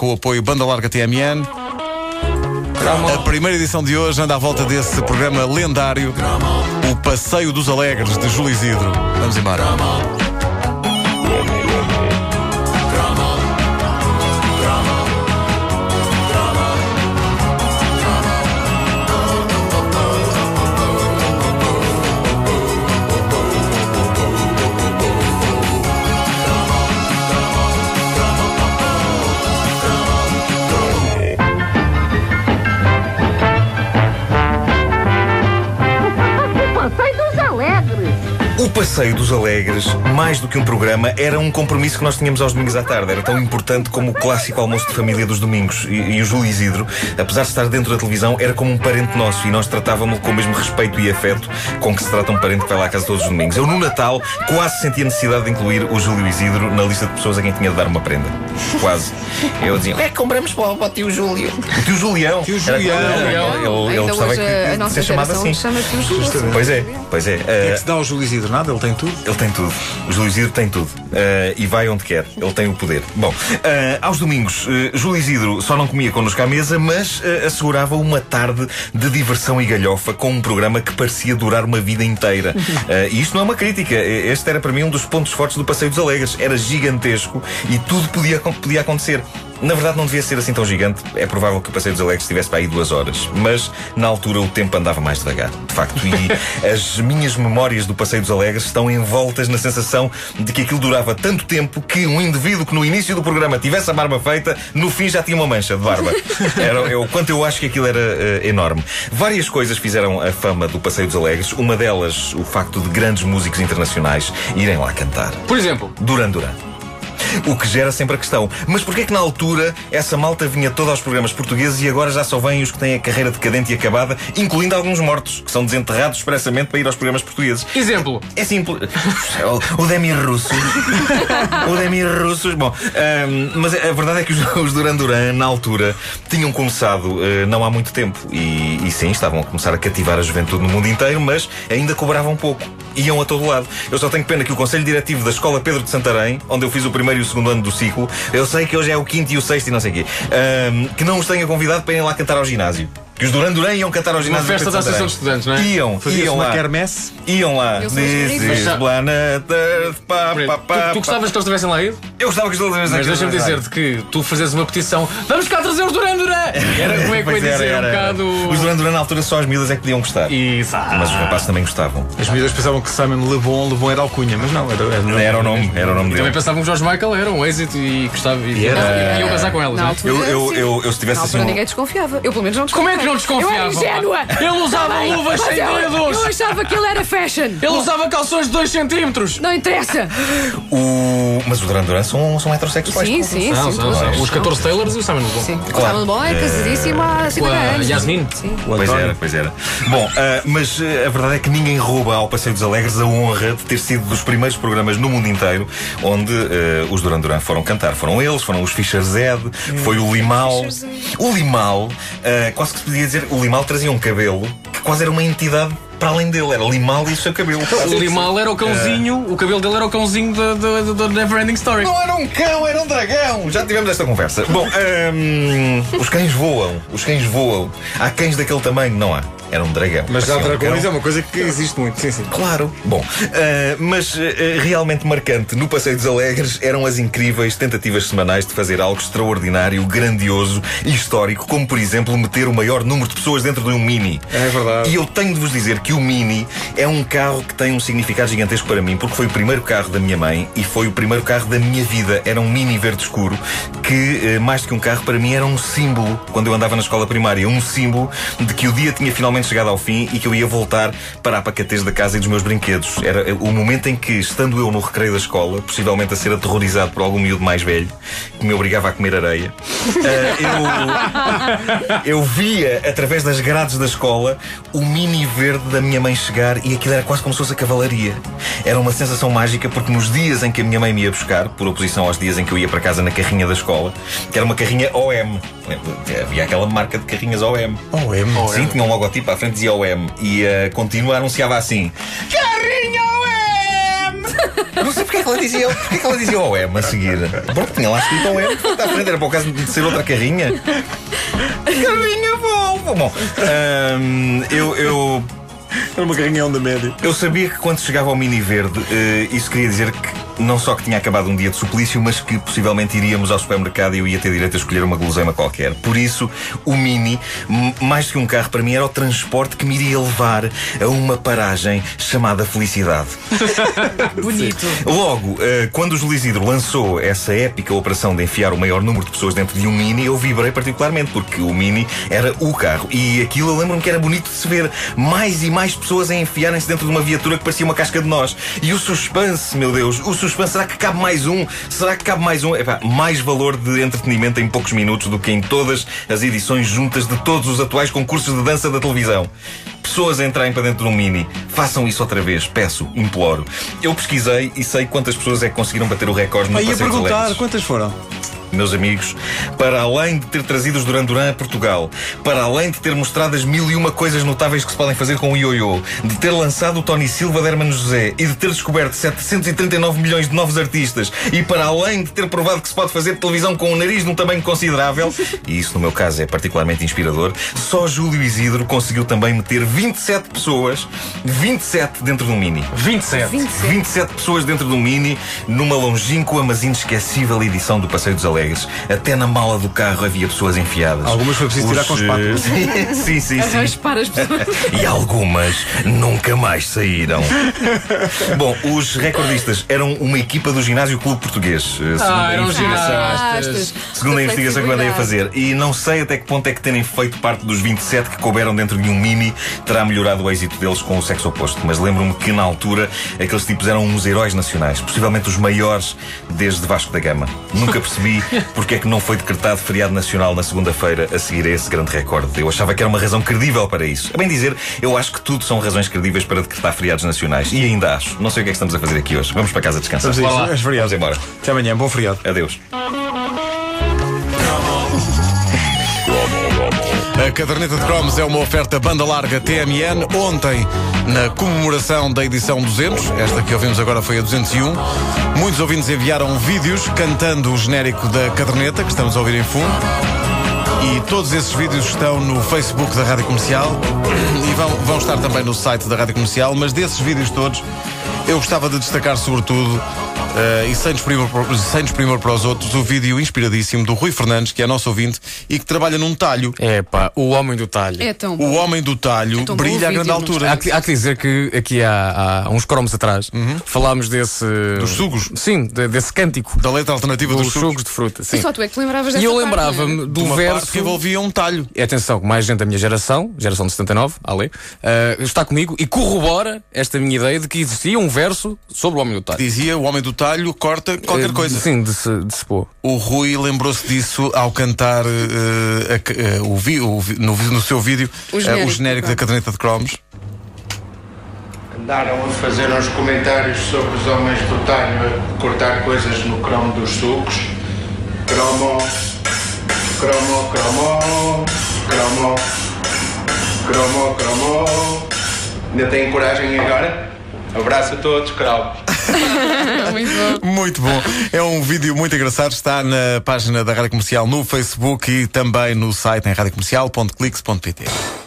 com o apoio Banda Larga TMN. A primeira edição de hoje anda à volta desse programa lendário, o Passeio dos Alegres de Júlio Isidro. Vamos embora. Passeio dos Alegres, mais do que um programa, era um compromisso que nós tínhamos aos domingos à tarde. Era tão importante como o clássico almoço de família dos domingos. E, e o Júlio Isidro, apesar de estar dentro da televisão, era como um parente nosso e nós tratávamos-lo com o mesmo respeito e afeto com que se trata um parente que vai lá à casa todos os domingos. Eu, no Natal, quase senti a necessidade de incluir o Júlio Isidro na lista de pessoas a quem tinha de dar uma prenda. Quase. Eu dizia, é que compramos para o o tio Júlio. O tio Julião. Tio Julião. Ele, gostava que, de ser chamado assim. chama-se o Júlio. Pois é, pois é. É Eh, que se dá ao Júlio Isidro nada, ele tem tudo. ele tem tudo. O Júlio Isidro tem tudo. Eh, e vai onde quer. Ele tem o poder. Bom, eh, aos domingos, eh, Júlio Isidro só não comia connosco à mesa, mas assegurava uma tarde de diversão e galhofa com um programa que parecia durar uma vida inteira. E isto não é uma crítica. Este era para mim um dos pontos fortes do Passeio dos Alegres. Era gigantesco e tudo podia, podia acontecer. Na verdade, não devia ser assim tão gigante. É provável que o Passeio dos Alegres estivesse para aí duas horas. Mas, na altura, o tempo andava mais devagar, de facto. E as minhas memórias do Passeio dos Alegres estão envoltas na sensação de que aquilo durava tanto tempo que um indivíduo que no início do programa tivesse a barba feita, no fim já tinha uma mancha de barba. Era é o quanto eu acho que aquilo era eh, enorme. Várias coisas fizeram a fama do Passeio dos Alegres. Uma delas, o facto de grandes músicos internacionais irem lá cantar. Por exemplo, Duran Duran. O que gera sempre a questão. Mas porquê é que na altura essa malta vinha toda aos programas portugueses e agora já só vêm os que têm a carreira decadente e acabada, incluindo alguns mortos, que são desenterrados expressamente para ir aos programas portugueses? exemplo. É simples. o, o Demi Russos. o Demi Russos. Bom, ahm, mas a verdade é que os, os Duran Duran, na altura, tinham começado eh, não há muito tempo. E, e sim, estavam a começar a cativar a juventude no mundo inteiro, mas ainda cobravam pouco. Iam a todo lado. Eu só tenho pena que o Conselho Diretivo da Escola Pedro de Santarém, onde eu fiz o primeiro e o segundo ano do ciclo, eu sei que hoje é o quinto e o sexto e não sei o quê, ahm, que não os tenha convidado para irem lá cantar ao ginásio. Que os Duran Duran iam cantar ao Uma ginásio. do festa da Associação de. Estudantes, não é? Iam, iam uma lá. quermesse. Iam lá. This amigos. is Mas- planet Earth. Pá, pá, pá, Tu, tu gostavas que eles tivessem lá ido? Eu gostava que os dois Mas deixa-me dizer-te que tu fazes uma petição. Vamos cá trazer os Duran Duran! Era como é que eu ia Pois era, dizer era, um era. bocado. Os Duran Duran na altura só as miúdas é que podiam gostar. Isso. Mas os rapazes também gostavam. As miúdas pensavam que Simon Le Bon, Le Bon era alcunha, mas não, era, era, Era o nome, era o nome Também dele. pensavam que George Michael era um êxito e gostava e, era. e iam casar com elas. É? altura, Eu, eu, sim. eu, eu se tivesse Na assim. altura ninguém desconfiava. Eu pelo menos não Como desconfiava. Não desconfiava? Eu era ingênua. Ele usava Tá bem, luvas mas sem eu- dedos! Eu achava que ele era fashion. Ele usava calções de 2 centímetros! Não interessa. O... Mas os Duran Duran são, são heterossexuais. Sim, sim, Não, sim. são, Os são. 14 Taylors e o Simon Bon. Sim. Claro. Claro. bom, é casadíssimo há 50 a anos. Yasmin. Sim. Pois era, pois era. Bom, ah, mas ah, a verdade é que ninguém rouba ao Passeio dos Alegres a honra de ter sido dos primeiros programas no mundo inteiro onde ah, os Duran Duran foram cantar. Foram eles, foram os Fischer Zed, foi o Limal. O Limal, ah, quase que se podia dizer, o Limal trazia um cabelo que quase era uma entidade para além dele. Era Limal e o seu cabelo. O Limal era o cãozinho, o cabelo dele era o cãozinho da- Neverending Story. Não era um cão, era um dragão. Já tivemos esta conversa. Bom, hum, os cães voam. Os cães voam. Há cães daquele tamanho? Não há. Era um dragão. Mas já um dragões é uma coisa que existe muito, sim, sim. Claro. Bom, ah, mas ah, realmente marcante no Passeio dos Alegres eram as incríveis tentativas semanais de fazer algo extraordinário, grandioso e histórico, como por exemplo meter o maior número de pessoas dentro de um Mini. É verdade. E eu tenho de vos dizer que o Mini é um carro que tem um significado gigantesco para mim, porque foi o primeiro carro da minha mãe e foi o primeiro carro da minha vida. Era um Mini verde escuro que, eh, mais do que um carro, para mim era um símbolo, quando eu andava na escola primária, um símbolo de que o dia tinha finalmente chegado ao fim e que eu ia voltar para a pacatez da casa e dos meus brinquedos. Era o momento em que, estando eu no recreio da escola, possivelmente a ser aterrorizado por algum miúdo mais velho, que me obrigava a comer areia, eh, eu, eu via, através das grades da escola, o mini verde da minha mãe chegar e aquilo era quase como se fosse a cavalaria. Era uma sensação mágica porque nos dias em que a minha mãe me ia buscar, por oposição aos dias em que eu ia para casa na carrinha da escola, que era uma carrinha OM. Havia aquela marca de carrinhas OM. Meu. Sim, tinha um logotipo à frente dizia OM e a contínua anunciava assim: Carrinha OM! Não sei porque é que ela dizia, porque é que ela dizia o M a seguir. Porque tinha lá escrito o M, está à frente, era para o caso de ser outra carrinha. Carrinha Volvo. Bom, ahm, eu, eu Era uma carrinha onda média. eu sabia que quando chegava ao Mini Verde, eh, isso queria dizer que não só que tinha acabado um dia de suplício, mas que possivelmente iríamos ao supermercado e eu ia ter direito a escolher uma guloseima qualquer. Por isso, o Mini, mais que um carro para mim, era o transporte que me iria levar a uma paragem chamada Felicidade. Bonito. Logo, eh, quando o Júlio Isidro lançou essa épica operação de enfiar o maior número de pessoas dentro de um Mini, eu vibrei particularmente, porque o Mini era o carro. E aquilo eu lembro-me que era bonito de se ver mais e mais pessoas a enfiarem-se dentro de uma viatura que parecia uma casca de nós. E o suspense, meu Deus, o suspense, será que cabe mais um? Será que cabe mais um? Epá, mais valor de entretenimento em poucos minutos do que em todas as edições juntas de todos os atuais concursos de dança da televisão. Pessoas a entrarem para dentro de um mini, façam isso outra vez, peço, imploro. Eu pesquisei e sei quantas pessoas é que conseguiram bater o recorde no Aí ia Passeio dos perguntar quantas foram. Meus amigos, para além de ter trazido os Duran Duran a Portugal, para além de ter mostrado as mil e uma coisas notáveis que se podem fazer com o ioiô, de ter lançado o Tony Silva de Hermano José e de ter descoberto 739 milhões de novos artistas, e para além de ter provado que se pode fazer televisão com um nariz num tamanho considerável, e isso no meu caso é particularmente inspirador, só Júlio Isidro conseguiu também meter 27 pessoas, 27 dentro de um mini. 27. 27 pessoas dentro do Mini, numa longínqua mas inesquecível edição do Passeio dos Alegres. Até na mala do carro havia pessoas enfiadas. Algumas foi preciso tirar com espátula. eh, Sim, sim, sim. Raspar as pessoas. E algumas nunca mais saíram. Bom, os recordistas eram uma equipa do Ginásio Clube Português. eh, segundo Ah, a eram investigação- ginastas. Segundo a investigação que eu andei a fazer. E não sei até que ponto é que terem feito parte dos 27 que couberam dentro de um mini terá melhorado o êxito deles com o sexo oposto. Mas lembro-me que na altura aqueles tipos eram uns heróis nacionais, possivelmente os maiores desde Vasco da Gama. Nunca percebi porque é que não foi decretado feriado nacional na segunda-feira a seguir a esse grande recorde. Eu achava que era uma razão credível para isso. A bem dizer, eu acho que tudo são razões credíveis para decretar feriados nacionais. E ainda acho. Não sei o que é que estamos a fazer aqui hoje. Vamos para casa descansar. Vamos a isso. Vamos embora. Até amanhã, bom feriado. Adeus. A caderneta de cromos é uma oferta banda larga TMN. Ontem, na comemoração da edição 200, esta que ouvimos agora foi a 201, muitos ouvintes enviaram vídeos cantando o genérico da caderneta, que estamos a ouvir em fundo. E todos esses vídeos estão no Facebook da Rádio Comercial e vão, vão estar também no site da Rádio Comercial. Mas desses vídeos todos, eu gostava de destacar, sobretudo, eh, e sem desprimor, para- sem desprimor para os outros, o vídeo inspiradíssimo do Rui Fernandes, que é nosso ouvinte e que trabalha num talho. É pá, o homem do talho. É tão O bom. homem do talho É brilha a o grande altura. Há que, há que dizer que aqui há, há uns cromos atrás falámos desse. Dos sugos? Sim, de- desse cântico. Da letra alternativa Dos dos sugos sugos. de fruta. E Sim. só tu é que te lembravas dessa E eu parte, lembrava-me é? do De uma verso. parte que envolvia um talho. E atenção, mais gente da minha geração, geração de 79, Ale, eh, está comigo e corrobora esta minha ideia de que existia um verso sobre o homem do talho. Dizia o homem do talho corta qualquer Eh, coisa. Sim, de se, de se pôr. O Rui lembrou-se disso ao cantar eh, a eh, o vi- o no, no seu vídeo O genérico, o genérico da caderneta de cromos. Andaram a fazer uns comentários sobre os homens do talho a cortar coisas no cromo dos sucos. Cromo, cromo, cromo, cromo, cromo, cromo. Ainda têm coragem agora? Abraço a todos, cromos. Muito bom. É um vídeo muito engraçado. Está na página da Rádio Comercial no Facebook e também no site em radiocomercial.clix.pt.